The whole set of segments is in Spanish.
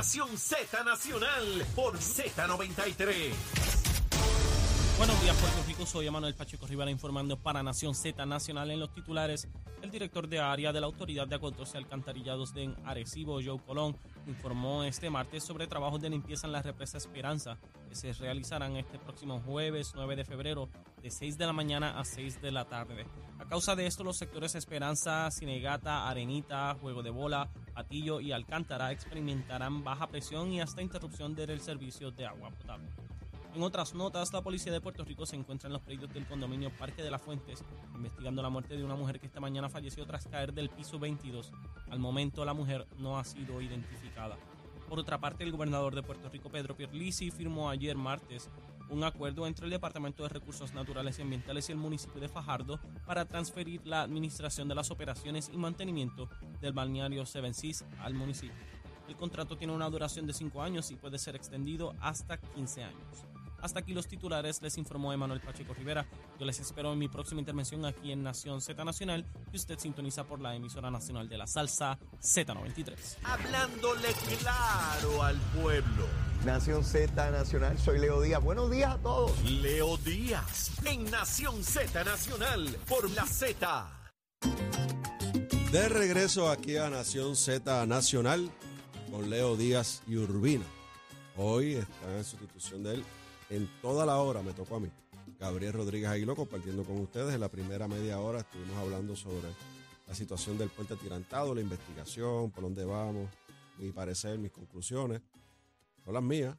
Nación Z Nacional por Z93. Buenos días, Puerto Rico. Soy Emanuel Pacheco Rivera informando para Nación Z Nacional en los titulares. El director de área de la Autoridad de Acueductos y Alcantarillados de Arecibo, Joe Colón, informó este martes sobre trabajos de limpieza en la represa Esperanza que se realizarán este próximo jueves 9 de febrero de 6 de la mañana a 6 de la tarde. A causa de esto, los sectores Esperanza, Cinegata, Arenita, Juego de Bola, Patillo y Alcántara experimentarán baja presión y hasta interrupción del servicio de agua potable. En otras notas, la policía de Puerto Rico se encuentra en los predios del condominio Parque de las Fuentes, investigando la muerte de una mujer que esta mañana falleció tras caer del piso 22. Al momento, la mujer no ha sido identificada. Por otra parte, el gobernador de Puerto Rico, Pedro Pierlisi, firmó ayer martes un acuerdo entre el Departamento de Recursos Naturales y Ambientales y el municipio de Fajardo para transferir la administración de las operaciones y mantenimiento del balneario Seven Seas al municipio. El contrato tiene una duración de 5 años y puede ser extendido hasta 15 años. Hasta aquí los titulares, les informó Emanuel Pacheco Rivera. Yo les espero en mi próxima intervención aquí en Nación Z Nacional, y usted sintoniza por la emisora nacional de la salsa Z93. Hablándole claro al pueblo. Nación Z Nacional, soy Leo Díaz. Buenos días a todos. Leo Díaz en Nación Z Nacional por la Z. De regreso aquí a Nación Z Nacional con Leo Díaz y Urbina. Hoy está en sustitución de él en toda la hora, me tocó a mí. Gabriel Rodríguez Aguiló compartiendo con ustedes. En la primera media hora estuvimos hablando sobre la situación del puente tirantado, la investigación, por dónde vamos, mi parecer, mis conclusiones. Son las mías,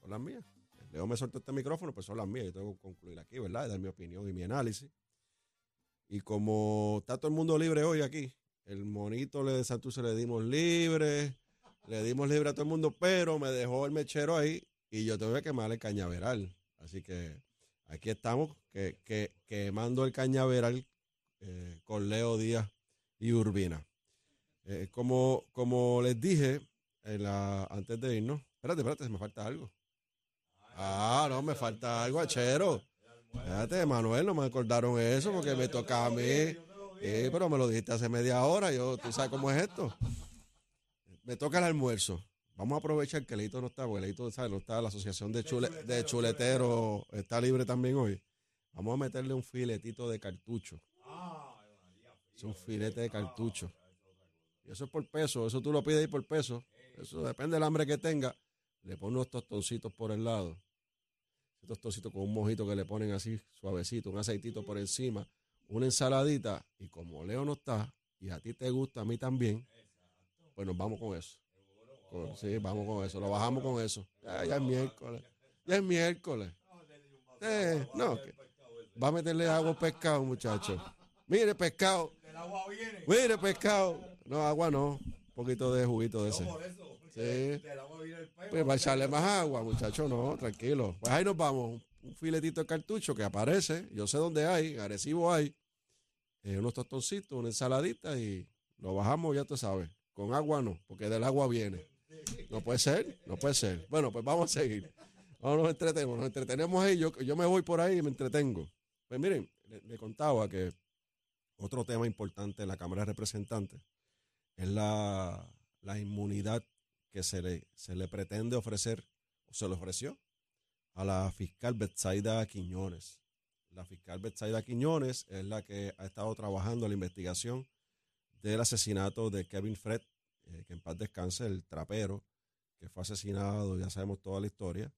son las mías. Leo me soltó este micrófono, pues son las mías. Yo tengo que concluir aquí, ¿verdad? Y dar mi opinión y mi análisis. Y como está todo el mundo libre hoy aquí, el monito de Santurce le dimos libre, le dimos libre a todo el mundo, pero me dejó el mechero ahí y yo tengo que quemar el cañaveral. Así que aquí estamos, que, que, quemando el cañaveral eh, con Leo Díaz y Urbina. Eh, como, como les dije antes de irnos, espérate, espérate, me falta algo. Ah, no, me falta algo, achero. Espérate, Manuel, no me acordaron eso porque me toca a mí. pero me lo dijiste hace media hora. Yo, ¿Tú sabes cómo es esto? Me toca el almuerzo. Vamos a aprovechar que Leito no está, porque Leito ¿sabes? no está, la asociación de, chule, de chuleteros está libre también hoy. Vamos a meterle un filetito de cartucho. Es un filete de cartucho. Y eso es por peso, eso tú lo pides ahí por peso. Eso depende del hambre que tenga. Le pones unos tostoncitos por el lado. Esos tostoncitos con un mojito que le ponen así suavecito, un aceitito por encima, una ensaladita. Y como Leo no está, y a ti te gusta, a mí también, pues nos vamos con eso. Sí, vamos con eso, lo bajamos con eso. Ya, es miércoles. Ya es miércoles. No, va a meterle agua pescado, muchacho. Mire, pescado. Mire, pescado. No, agua no. Un poquito de juguito de ese. Sí. Pues va a echarle más agua, muchacho. No, tranquilo. Pues ahí nos vamos. Un filetito de cartucho que aparece. Yo sé dónde hay. Arecibo hay. Eh, unos tostoncitos, una ensaladita y lo bajamos, ya tú sabes. Con agua no, porque del agua viene. No puede ser, no puede ser. Bueno, pues vamos a seguir. Vamos, nos entretenemos, nos entretenemos ahí. Yo, yo me voy por ahí y me entretengo. Pues miren, le, contaba que otro tema importante en la Cámara de Representantes es la, inmunidad que se le, se le pretende ofrecer, o se le ofreció, a la fiscal Betsaida Quiñones. La fiscal Betsaida Quiñones es la que ha estado trabajando en la investigación del asesinato de Kevin Fred, eh, que en paz descanse, el trapero, que fue asesinado, ya sabemos toda la historia.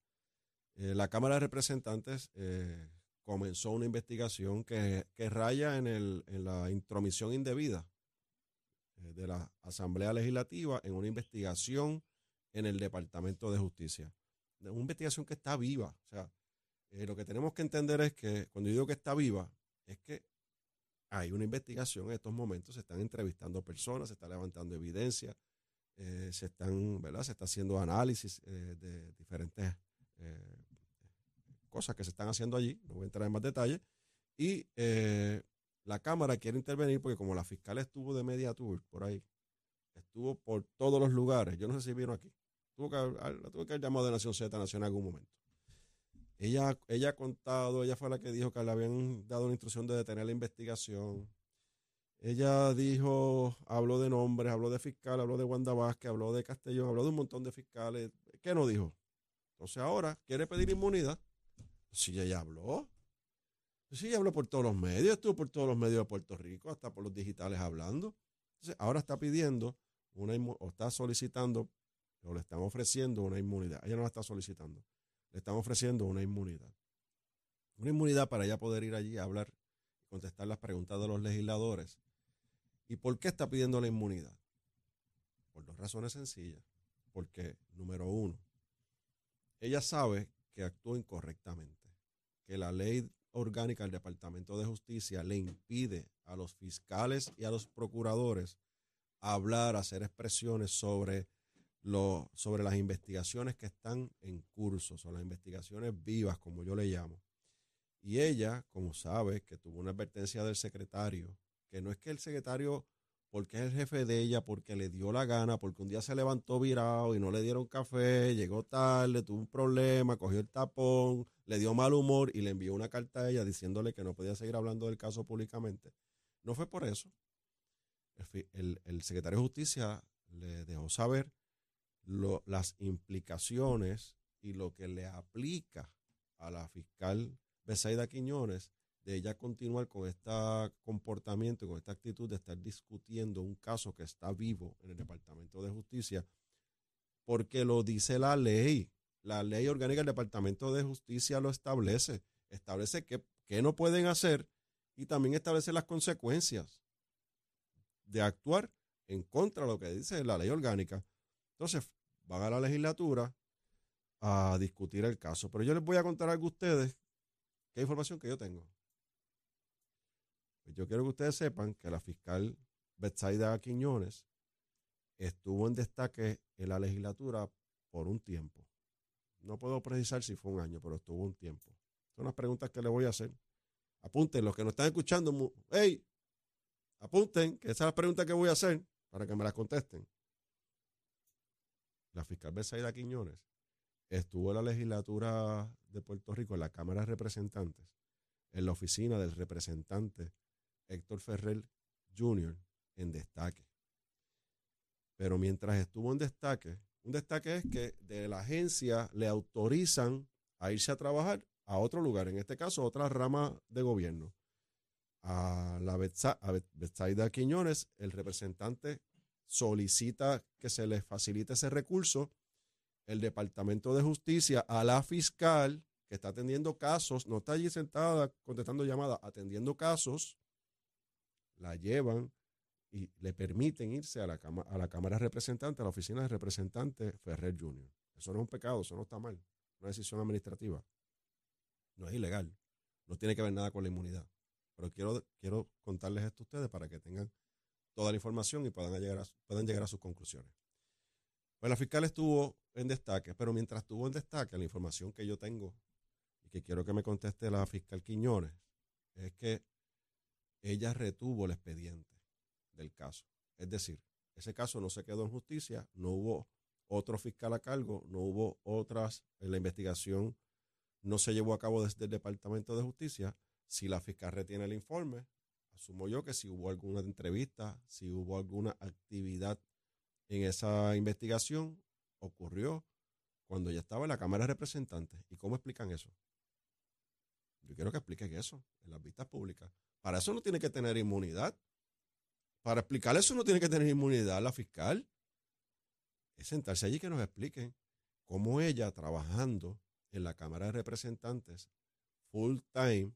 Eh, la Cámara de Representantes eh, comenzó una investigación que, raya en, el, en, la intromisión indebida eh, de la Asamblea Legislativa en una investigación en el Departamento de Justicia. Una investigación que está viva. O sea, lo que tenemos que entender es que cuando yo digo que está viva, es que hay una investigación en estos momentos, se están entrevistando personas, se está levantando evidencia, eh, se están, ¿verdad? Se está haciendo análisis eh, de diferentes eh, cosas que se están haciendo allí, no voy a entrar en más detalles, y la Cámara quiere intervenir porque como la fiscal estuvo de media tour por ahí, estuvo por todos los lugares, yo no sé si vieron aquí, tuvo que, la tuve que haber llamado de Nación Z Nacional en algún momento. Ella, ella ha contado, ella fue la que dijo que le habían dado una instrucción de detener la investigación, Ella dijo, habló de nombres, habló de fiscal, habló de Wanda Vázquez, habló de Castellón, habló de un montón de fiscales. ¿Qué no dijo? Entonces ahora quiere pedir inmunidad. Si ella habló. Sí, ella habló por todos los medios, estuvo por todos los medios de Puerto Rico, hasta por los digitales hablando. Entonces ahora está pidiendo una o está solicitando o le están ofreciendo una inmunidad. Ella no la está solicitando. Le están ofreciendo una inmunidad. Una inmunidad para ella poder ir allí a hablar y contestar las preguntas de los legisladores. ¿Y por qué está pidiendo la inmunidad? Por dos razones sencillas. Porque, número uno, ella sabe que actuó incorrectamente, que la ley orgánica del Departamento de Justicia le impide a los fiscales y a los procuradores hablar, hacer expresiones sobre lo, sobre las investigaciones que están en curso, son las investigaciones vivas, como yo le llamo. Y ella, como sabe, que tuvo una advertencia del secretario, que no es que el secretario, porque es el jefe de ella, porque le dio la gana, porque un día se levantó virado y no le dieron café, llegó tarde, tuvo un problema, cogió el tapón, le dio mal humor y le envió una carta a ella diciéndole que no podía seguir hablando del caso públicamente. No fue por eso. El, el secretario de Justicia le dejó saber las implicaciones y lo que le aplica a la fiscal Besaida Quiñones de ella continuar con este comportamiento con esta actitud de estar discutiendo un caso que está vivo en el Departamento de Justicia, porque lo dice la ley. La ley orgánica del Departamento de Justicia lo establece. Establece qué, qué no pueden hacer y también establece las consecuencias de actuar en contra de lo que dice la ley orgánica. Entonces, van a la legislatura a discutir el caso. Pero yo les voy a contar algo a ustedes, qué información que yo tengo. Pues yo quiero que ustedes sepan que la fiscal Betsaida Quiñones estuvo en destaque en la legislatura por un tiempo. No puedo precisar si fue un año, pero estuvo un tiempo. Son las preguntas que le voy a hacer. Apunten, los que no están escuchando, hey, apunten, que esas son las preguntas que voy a hacer para que me las contesten la fiscal Besaida Quiñones estuvo en la legislatura de Puerto Rico, en la Cámara de Representantes, en la oficina del representante Héctor Ferrer Jr. en destaque. Pero mientras estuvo en destaque, un destaque es que de la agencia le autorizan a irse a trabajar a otro lugar, en este caso otra rama de gobierno. A la Betsaida Quiñones, el representante solicita que se le facilite ese recurso. El Departamento de Justicia a la fiscal que está atendiendo casos, no está allí sentada contestando llamadas, atendiendo casos, la llevan y le permiten irse a la, a la Cámara de a la oficina de representante Ferrer Jr. Eso no es un pecado, eso no está mal, una decisión administrativa. No es ilegal, no tiene que ver nada con la inmunidad. Pero quiero, quiero contarles esto a ustedes para que tengan toda la información y puedan llegar a, puedan llegar a sus conclusiones. Pues la fiscal estuvo en destaque, pero mientras estuvo en destaque, la información que yo tengo y que quiero que me conteste la fiscal Quiñones es que ella retuvo el expediente del caso. Es decir, ese caso no se quedó en justicia, no hubo otro fiscal a cargo, no hubo otras, en la investigación no se llevó a cabo desde el Departamento de Justicia. Si la fiscal retiene el informe, asumo yo que si hubo alguna entrevista, si hubo alguna actividad en esa investigación, ocurrió cuando ya estaba en la Cámara de Representantes. ¿Y cómo explican eso? Yo quiero que expliquen eso en las vistas públicas. Para eso no tiene que tener inmunidad. Para explicar eso no tiene que tener inmunidad la fiscal. Es sentarse allí que nos expliquen cómo ella trabajando en la Cámara de Representantes full time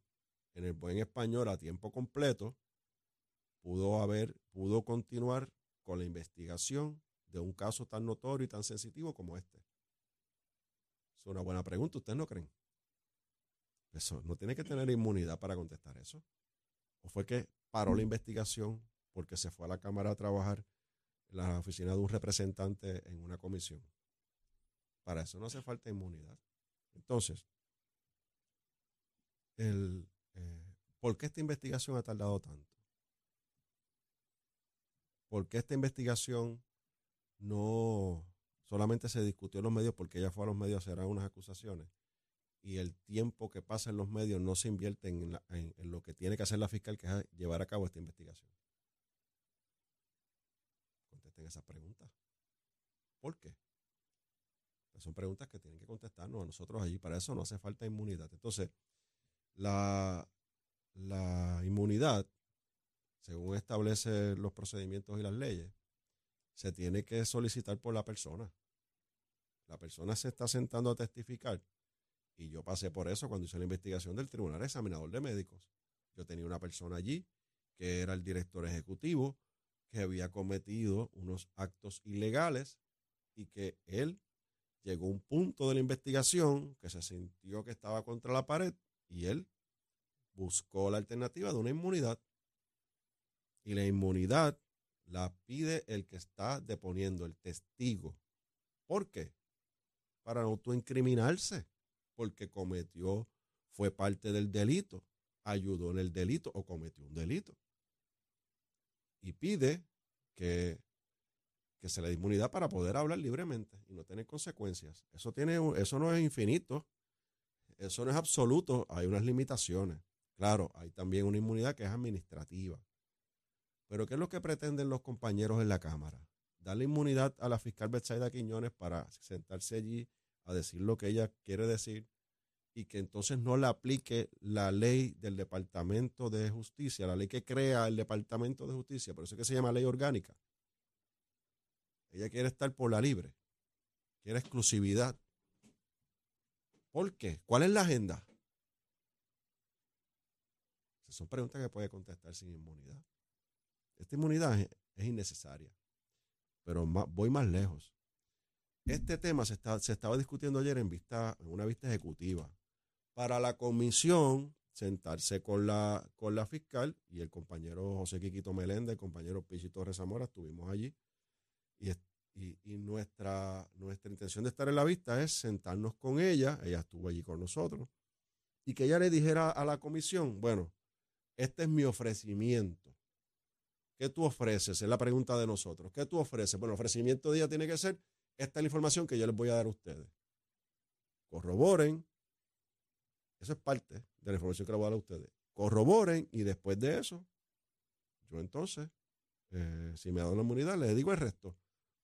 en el buen español a tiempo completo, pudo haber, pudo continuar con la investigación de un caso tan notorio y tan sensitivo como este? Es una buena pregunta, ¿ustedes no creen? Eso, no tiene que tener inmunidad para contestar eso. ¿O fue que paró la investigación porque se fue a la Cámara a trabajar en la oficina de un representante en una comisión? Para eso no hace falta inmunidad. Entonces, el, ¿Por qué esta investigación ha tardado tanto? ¿Por qué esta investigación no solamente se discutió en los medios porque ella fue a los medios a hacer unas acusaciones y el tiempo que pasa en los medios no se invierte en, lo que tiene que hacer la fiscal, que es llevar a cabo esta investigación? contesten esas preguntas. ¿Por qué? Son preguntas que tienen que contestarnos a nosotros allí. Para eso no hace falta inmunidad. Entonces, la, la inmunidad, según establecen los procedimientos y las leyes, se tiene que solicitar por la persona. La persona se está sentando a testificar y yo pasé por eso cuando hice la investigación del Tribunal Examinador de Médicos. Yo tenía una persona allí que era el director ejecutivo, que había cometido unos actos ilegales y que él llegó a un punto de la investigación que se sintió que estaba contra la pared y él buscó la alternativa de una inmunidad. Y la inmunidad la pide el que está deponiendo, el testigo. ¿Por qué? Para autoincriminarse, porque cometió, fue parte del delito, ayudó en el delito o cometió un delito. Y pide que, que se le dé inmunidad para poder hablar libremente y no tener consecuencias. Eso, tiene, eso no es infinito, eso no es absoluto, hay unas limitaciones. Claro, hay también una inmunidad que es administrativa. Pero ¿qué es lo que pretenden los compañeros en la Cámara? Darle inmunidad a la fiscal Betsaida Quiñones para sentarse allí a decir lo que ella quiere decir y que entonces no le aplique la ley del Departamento de Justicia, la ley que crea el Departamento de Justicia, por eso es que se llama ley orgánica. Ella quiere estar por la libre, quiere exclusividad. ¿Por qué? ¿Cuál es la agenda? Son preguntas que puede contestar sin inmunidad. Esta inmunidad es, innecesaria, pero voy más lejos. Este tema se, se estaba discutiendo ayer en, vista, en una vista ejecutiva. Para la comisión, sentarse con la, con la fiscal y el compañero José Quiquito Meléndez, el compañero Pichi Torres Zamora, estuvimos allí. Y, y, nuestra, nuestra intención de estar en la vista es sentarnos con ella, ella estuvo allí con nosotros, y que ella le dijera a la comisión, bueno, este es mi ofrecimiento. ¿Qué tú ofreces? Es la pregunta de nosotros. ¿Qué tú ofreces? Bueno, el ofrecimiento de ella tiene que ser, esta es la información que yo les voy a dar a ustedes. Corroboren. Eso es parte de la información que les voy a dar a ustedes. Corroboren y después de eso, yo entonces, eh, si me da una inmunidad, les digo el resto.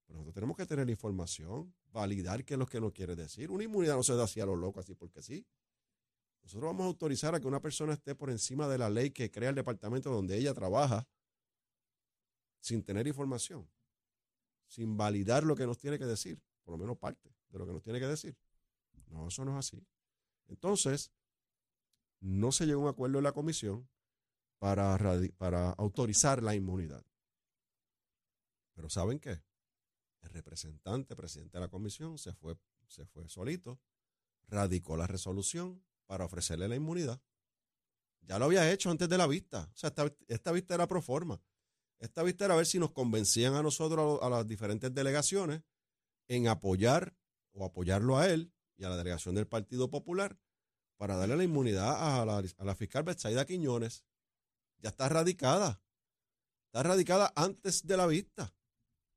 Pero nosotros tenemos que tener información, validar qué es lo que nos quiere decir. Una inmunidad no se da así a lo loco, así porque sí. Nosotros vamos a autorizar a que una persona esté por encima de la ley que crea el departamento donde ella trabaja sin tener información, sin validar lo que nos tiene que decir, por lo menos parte de lo que nos tiene que decir. No, eso no es así. Entonces, no se llegó a un acuerdo en la comisión para, para autorizar la inmunidad. Pero ¿saben qué? El representante, presidente de la comisión, se fue, se fue solito, radicó la resolución para ofrecerle la inmunidad. Ya lo había hecho antes de la vista. O sea, esta, vista era pro forma. Esta vista era ver si nos convencían a nosotros, a, las diferentes delegaciones, en apoyar o apoyarlo a él y a la delegación del Partido Popular para darle la inmunidad a la, a la fiscal Betsaida Quiñones. Ya está radicada. Está radicada antes de la vista.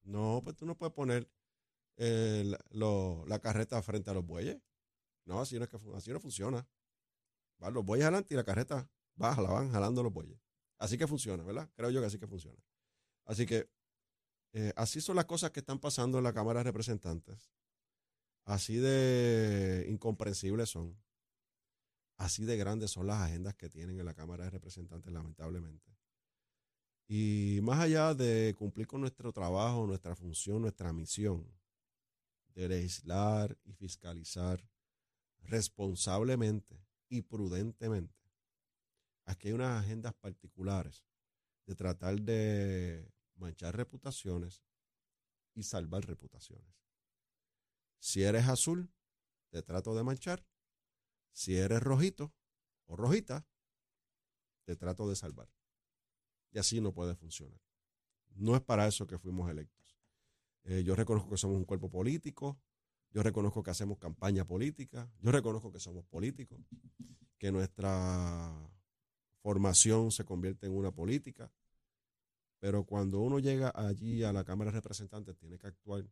No, pues tú no puedes poner eh, la carreta frente a los bueyes. No, así no, es que, así no funciona. Los bueyes adelante y la carreta baja, la van jalando los bueyes. Así que funciona, ¿verdad? Creo yo que así que funciona. Así que eh, así son las cosas que están pasando en la Cámara de Representantes. Así de incomprensibles son. Así de grandes son las agendas que tienen en la Cámara de Representantes, lamentablemente. Y más allá de cumplir con nuestro trabajo, nuestra función, nuestra misión de legislar y fiscalizar responsablemente y prudentemente, aquí hay unas agendas particulares de tratar de manchar reputaciones y salvar reputaciones. Si eres azul, te trato de manchar. Si eres rojito o rojita, te trato de salvar. Y así no puede funcionar. No es para eso que fuimos electos. Eh, yo reconozco que somos un cuerpo político, yo reconozco que hacemos campaña política, yo reconozco que somos políticos, que nuestra formación se convierte en una política, pero cuando uno llega allí a la Cámara de Representantes tiene que actuar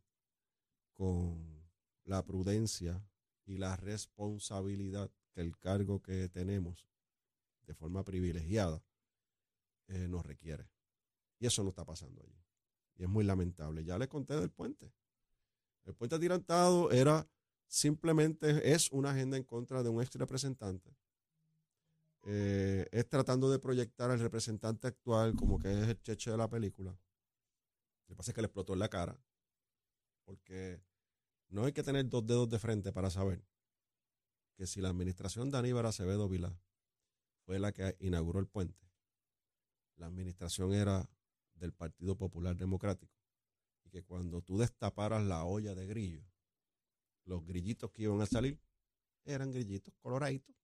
con la prudencia y la responsabilidad que el cargo que tenemos de forma privilegiada eh, nos requiere. Y eso no está pasando allí. Y es muy lamentable. Ya les conté del puente. El puente atirantado era simplemente, es una agenda en contra de un ex representante. Eh, es tratando de proyectar al representante actual como que es el cheche de la película. Lo que pasa es que le explotó en la cara. Porque no hay que tener dos dedos de frente para saber que si la administración de Aníbal Acevedo Vilá fue la que inauguró el puente, la administración era del Partido Popular Democrático que cuando tú destaparas la olla de grillo, los grillitos que iban a salir eran grillitos coloraditos,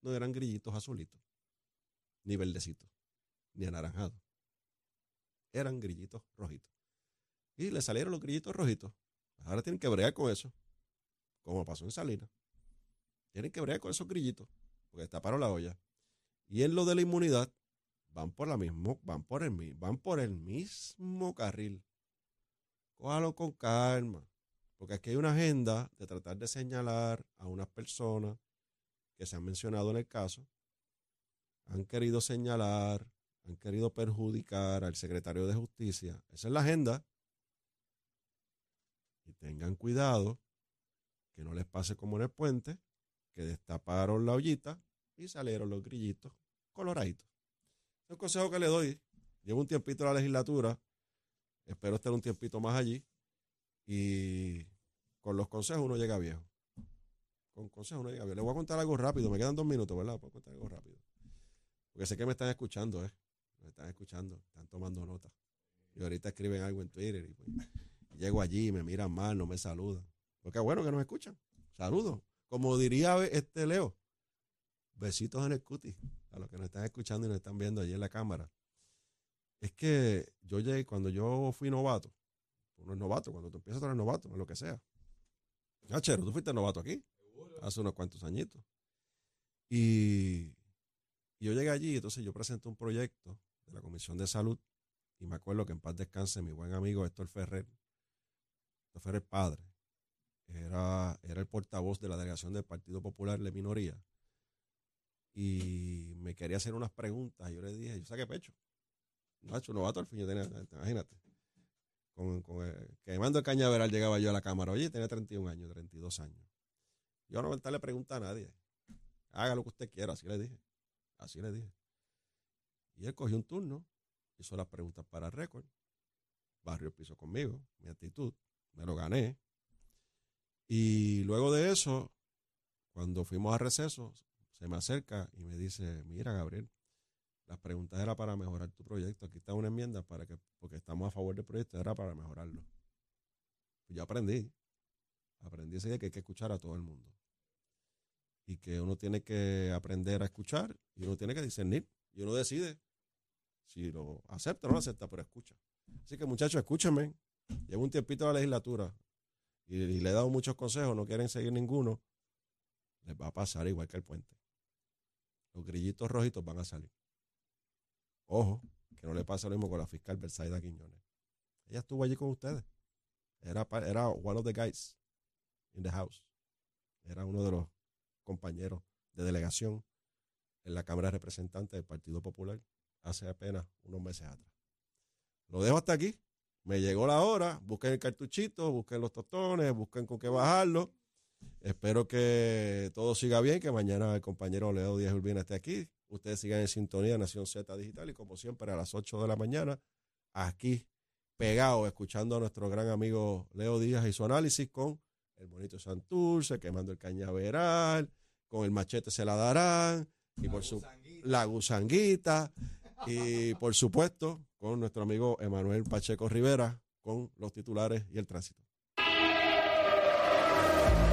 no eran grillitos azulitos, ni verdecitos, ni anaranjados. Eran grillitos rojitos. Y le salieron los grillitos rojitos. Ahora tienen que bregar con eso, como pasó en Salinas. Tienen que bregar con esos grillitos, porque destaparon la olla. Y en lo de la inmunidad, van por la mismo, van por el van por el mismo carril. Cójalo con calma. Porque aquí hay una agenda de tratar de señalar a unas personas que se han mencionado en el caso. Han querido señalar, han querido perjudicar al secretario de Justicia. Esa es la agenda. Y tengan cuidado que no les pase como en el puente, que destaparon la ollita y salieron los grillitos coloraditos. Es un consejo que le doy. Llevo un tiempito en la legislatura. Espero estar un tiempito más allí. Y con los consejos uno llega viejo. Con consejos uno llega viejo. Le voy a contar algo rápido. Me quedan dos minutos, ¿verdad? Puedo contar algo rápido. Porque sé que me están escuchando, ¿eh? Me están escuchando. Están tomando nota. Y ahorita escriben algo en Twitter. Y pues, llego allí me miran mal, no me saludan. Porque bueno que nos escuchan. Saludos. Como diría este Leo, besitos en el cuti a los que nos están escuchando y nos están viendo allí en la cámara. Es que yo llegué, cuando yo fui novato, uno es novato, cuando tú empiezas a ser novato, en lo que sea. Ah, Chero, tú fuiste novato aquí, hace unos cuantos añitos. Y, yo llegué allí, entonces yo presenté un proyecto de la Comisión de Salud y me acuerdo que en paz descanse mi buen amigo Héctor Ferrer, Héctor Ferrer padre, era, era el portavoz de la delegación del Partido Popular de minoría y me quería hacer unas preguntas. Y yo le dije, yo saqué pecho. Nacho, novato al fin, yo tenía, imagínate. Con, con el, quemando el cañaveral llegaba yo a la cámara. Oye, tenía 31 años, 32 años. Yo no le pregunta a nadie. Haga lo que usted quiera, así le dije. Así le dije. Y él cogió un turno, hizo las preguntas para récord. Barrio piso conmigo, mi actitud, me lo gané. Y luego de eso, cuando fuimos a receso, se me acerca y me dice, mira Gabriel, las preguntas era para mejorar tu proyecto. Aquí está una enmienda para que, porque estamos a favor del proyecto, era para mejorarlo. Yo aprendí, aprendí ese día que hay que escuchar a todo el mundo. Y que uno tiene que aprender a escuchar y uno tiene que discernir. Y uno decide si lo acepta o no lo acepta, pero escucha. Así que muchachos, escúchenme. Llevo un tiempito a la legislatura y, y le he dado muchos consejos, no quieren seguir ninguno. Les va a pasar igual que el puente los grillitos rojitos van a salir. Ojo, que no le pasa lo mismo con la fiscal Versailles Quiñones. Ella estuvo allí con ustedes. Era, era one of the guys in the house. Era uno de los compañeros de delegación en la Cámara de Representantes del Partido Popular hace apenas unos meses atrás. Lo dejo hasta aquí. Me llegó la hora. Busquen el cartuchito, busquen los tostones, busquen con qué bajarlo. Espero que todo siga bien, que mañana el compañero Leo Díaz Urbina esté aquí. Ustedes sigan en sintonía Nación Z Digital y como siempre a las 8 de la mañana aquí pegado escuchando a nuestro gran amigo Leo Díaz y su análisis con el bonito Santurce, quemando el cañaveral, con el machete se la darán y por su la gusanguita y por supuesto con nuestro amigo Emanuel Pacheco Rivera con los titulares y el tránsito.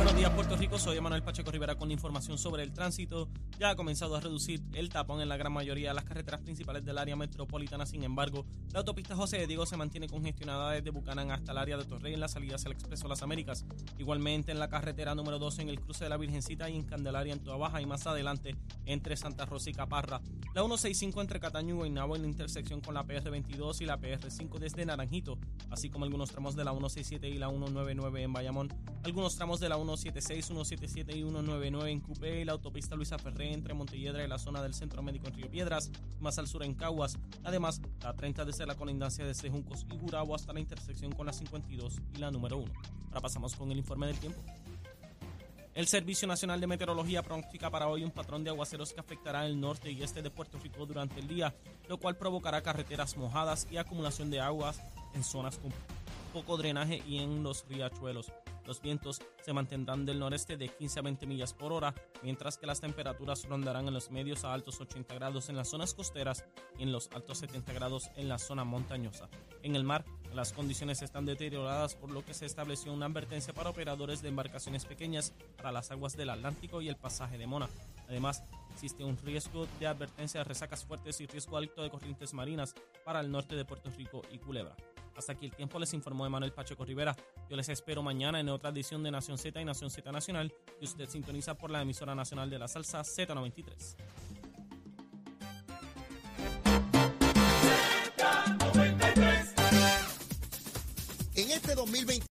Buenos días, Puerto Rico. Soy Emanuel Pacheco Rivera con información sobre el tránsito. Ya ha comenzado a reducir el tapón en la gran mayoría de las carreteras principales del área metropolitana. Sin embargo, la autopista José de Diego se mantiene congestionada desde Bucanán hasta el área de Torrey en la salida hacia el Expreso Las Américas. Igualmente en la carretera número 12 en el cruce de la Virgencita y en Candelaria en Toa Baja y más adelante entre Santa Rosa y Caparra. La 165 entre Cataño y Guaynabo en la intersección con la PR22 y la PR5 desde Naranjito, así como algunos tramos de la 167 y la 199 en Bayamón, algunos tramos de la 1 176, 177 y 199 en Cupé y la autopista Luisa Ferré entre Montelledra y la zona del Centro Médico en Río Piedras, más al sur en Caguas. Además, la 30 desde la colindancia de Sejuncos y Gurabo hasta la intersección con la 52 y la número 1. Ahora pasamos con el informe del tiempo. El Servicio Nacional de Meteorología pronostica para hoy un patrón de aguaceros que afectará el norte y este de Puerto Rico durante el día, lo cual provocará carreteras mojadas y acumulación de aguas en zonas con poco drenaje y en los riachuelos. Los vientos se mantendrán del noreste de 15 a 20 millas por hora, mientras que las temperaturas rondarán en los medios a altos 80 grados en las zonas costeras y en los altos 70 grados en la zona montañosa. En el mar, las condiciones están deterioradas por lo que se estableció una advertencia para operadores de embarcaciones pequeñas para las aguas del Atlántico y el pasaje de Mona. Además, existe un riesgo de advertencia de resacas fuertes y riesgo alto de corrientes marinas para el norte de Puerto Rico y Culebra. Hasta aquí el tiempo les informó Emanuel Pacheco Rivera. Yo les espero mañana en otra edición de Nación Z y Nación Z Nacional que usted sintoniza por la emisora nacional de la salsa Z93. En este 2020